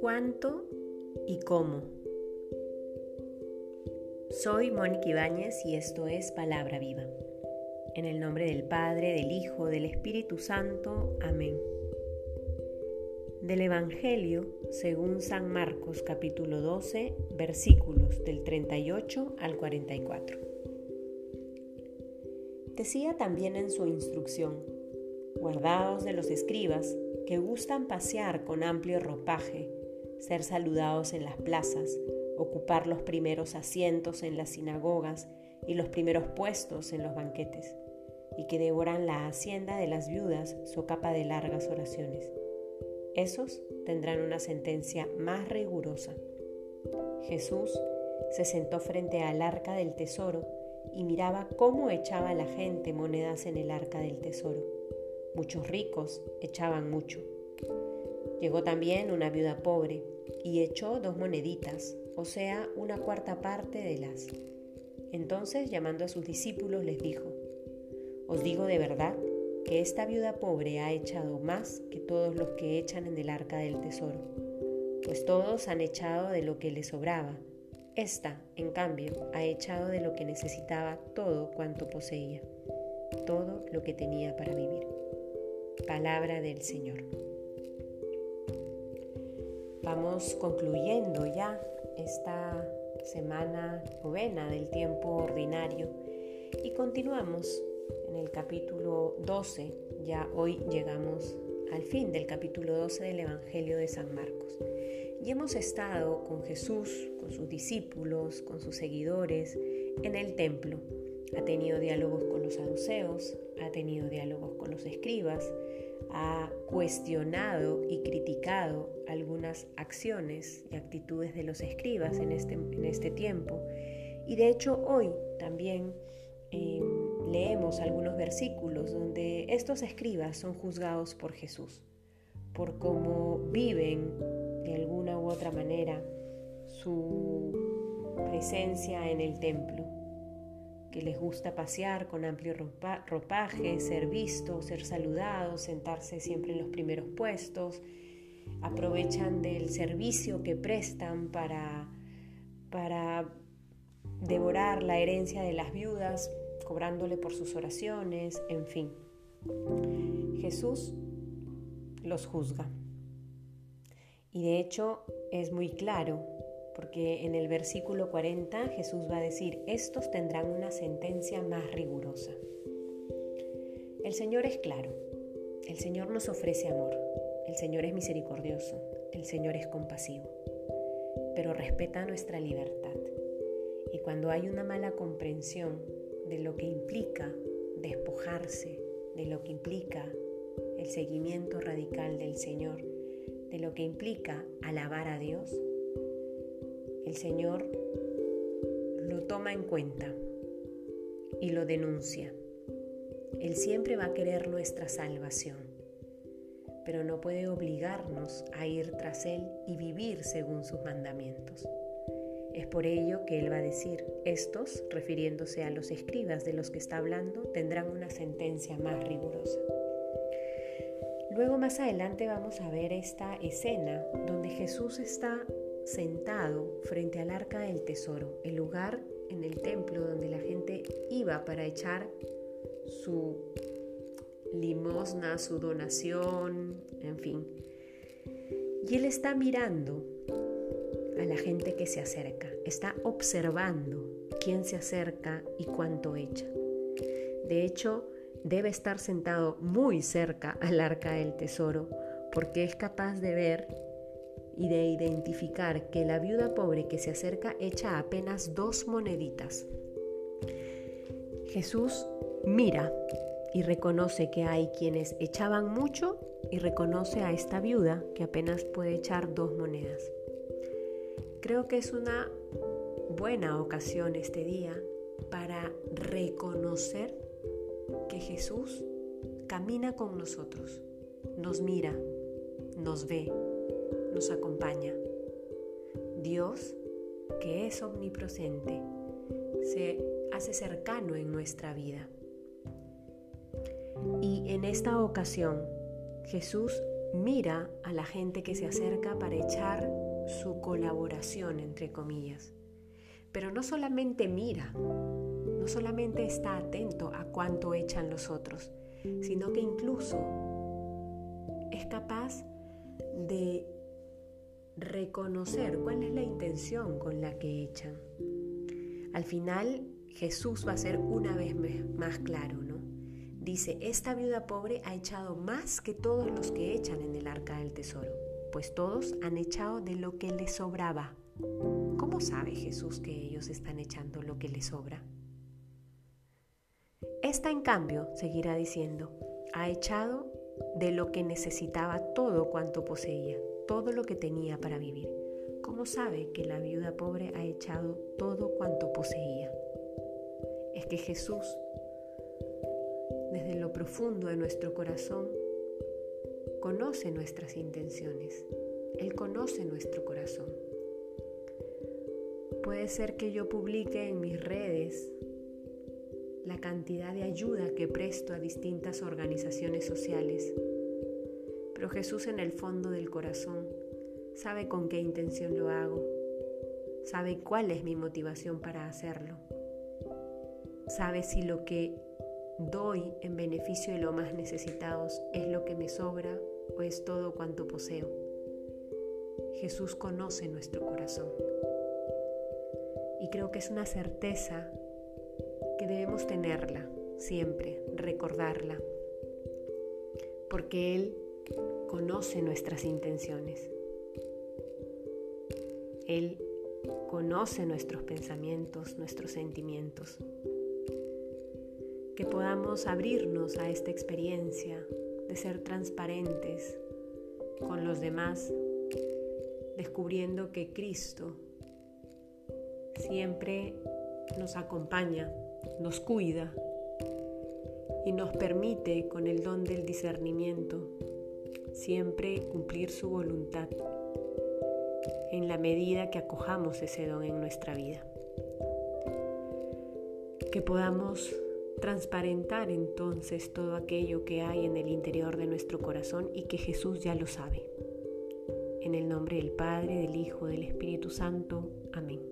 ¿Cuánto y cómo? Soy Mónica Ibáñez y esto es Palabra Viva. En el nombre del Padre, del Hijo, del Espíritu Santo. Amén. Del Evangelio según San Marcos capítulo 12 versículos del 38 al 44. Decía también en su instrucción, guardaos de los escribas que gustan pasear con amplio ropaje, ser saludados en las plazas, ocupar los primeros asientos en las sinagogas y los primeros puestos en los banquetes, y que devoran la hacienda de las viudas so capa de largas oraciones. Esos tendrán una sentencia más rigurosa. Jesús se sentó frente al arca del tesoro y miraba cómo echaba la gente monedas en el arca del tesoro. Muchos ricos echaban mucho. Llegó también una viuda pobre y echó dos moneditas, o sea, una cuarta parte de las. Entonces, llamando a sus discípulos, les dijo, Os digo de verdad que esta viuda pobre ha echado más que todos los que echan en el arca del tesoro, pues todos han echado de lo que les sobraba. Esta, en cambio, ha echado de lo que necesitaba todo cuanto poseía, todo lo que tenía para vivir. Palabra del Señor. Vamos concluyendo ya esta semana novena del tiempo ordinario y continuamos en el capítulo 12. Ya hoy llegamos al fin del capítulo 12 del Evangelio de San Marcos. Y hemos estado con Jesús, con sus discípulos, con sus seguidores en el templo. Ha tenido diálogos con los saduceos, ha tenido diálogos con los escribas, ha cuestionado y criticado algunas acciones y actitudes de los escribas en este, en este tiempo. Y de hecho hoy también em, leemos algunos versículos donde estos escribas son juzgados por Jesús, por cómo viven de alguna u otra manera su presencia en el templo que les gusta pasear con amplio ropaje, ser vistos, ser saludados, sentarse siempre en los primeros puestos, aprovechan del servicio que prestan para, para devorar la herencia de las viudas, cobrándole por sus oraciones, en fin. Jesús los juzga. Y de hecho es muy claro porque en el versículo 40 Jesús va a decir, estos tendrán una sentencia más rigurosa. El Señor es claro, el Señor nos ofrece amor, el Señor es misericordioso, el Señor es compasivo, pero respeta nuestra libertad. Y cuando hay una mala comprensión de lo que implica despojarse, de lo que implica el seguimiento radical del Señor, de lo que implica alabar a Dios, el Señor lo toma en cuenta y lo denuncia. Él siempre va a querer nuestra salvación, pero no puede obligarnos a ir tras Él y vivir según sus mandamientos. Es por ello que Él va a decir, estos, refiriéndose a los escribas de los que está hablando, tendrán una sentencia más rigurosa. Luego más adelante vamos a ver esta escena donde Jesús está sentado frente al arca del tesoro, el lugar en el templo donde la gente iba para echar su limosna, su donación, en fin. Y él está mirando a la gente que se acerca, está observando quién se acerca y cuánto echa. De hecho, debe estar sentado muy cerca al arca del tesoro porque es capaz de ver y de identificar que la viuda pobre que se acerca echa apenas dos moneditas. Jesús mira y reconoce que hay quienes echaban mucho y reconoce a esta viuda que apenas puede echar dos monedas. Creo que es una buena ocasión este día para reconocer que Jesús camina con nosotros, nos mira, nos ve, nos acompaña. Dios, que es omnipresente, se hace cercano en nuestra vida. En esta ocasión, Jesús mira a la gente que se acerca para echar su colaboración, entre comillas. Pero no solamente mira, no solamente está atento a cuánto echan los otros, sino que incluso es capaz de reconocer cuál es la intención con la que echan. Al final, Jesús va a ser una vez más claro, ¿no? Dice, esta viuda pobre ha echado más que todos los que echan en el arca del tesoro, pues todos han echado de lo que les sobraba. ¿Cómo sabe Jesús que ellos están echando lo que les sobra? Esta, en cambio, seguirá diciendo, ha echado de lo que necesitaba todo cuanto poseía, todo lo que tenía para vivir. ¿Cómo sabe que la viuda pobre ha echado todo cuanto poseía? Es que Jesús desde lo profundo de nuestro corazón, conoce nuestras intenciones. Él conoce nuestro corazón. Puede ser que yo publique en mis redes la cantidad de ayuda que presto a distintas organizaciones sociales, pero Jesús en el fondo del corazón sabe con qué intención lo hago, sabe cuál es mi motivación para hacerlo, sabe si lo que doy en beneficio de los más necesitados es lo que me sobra o es todo cuanto poseo. Jesús conoce nuestro corazón. Y creo que es una certeza que debemos tenerla siempre, recordarla, porque Él conoce nuestras intenciones. Él conoce nuestros pensamientos, nuestros sentimientos que podamos abrirnos a esta experiencia de ser transparentes con los demás, descubriendo que Cristo siempre nos acompaña, nos cuida y nos permite con el don del discernimiento siempre cumplir su voluntad en la medida que acojamos ese don en nuestra vida. Que podamos transparentar entonces todo aquello que hay en el interior de nuestro corazón y que Jesús ya lo sabe. En el nombre del Padre, del Hijo, del Espíritu Santo. Amén.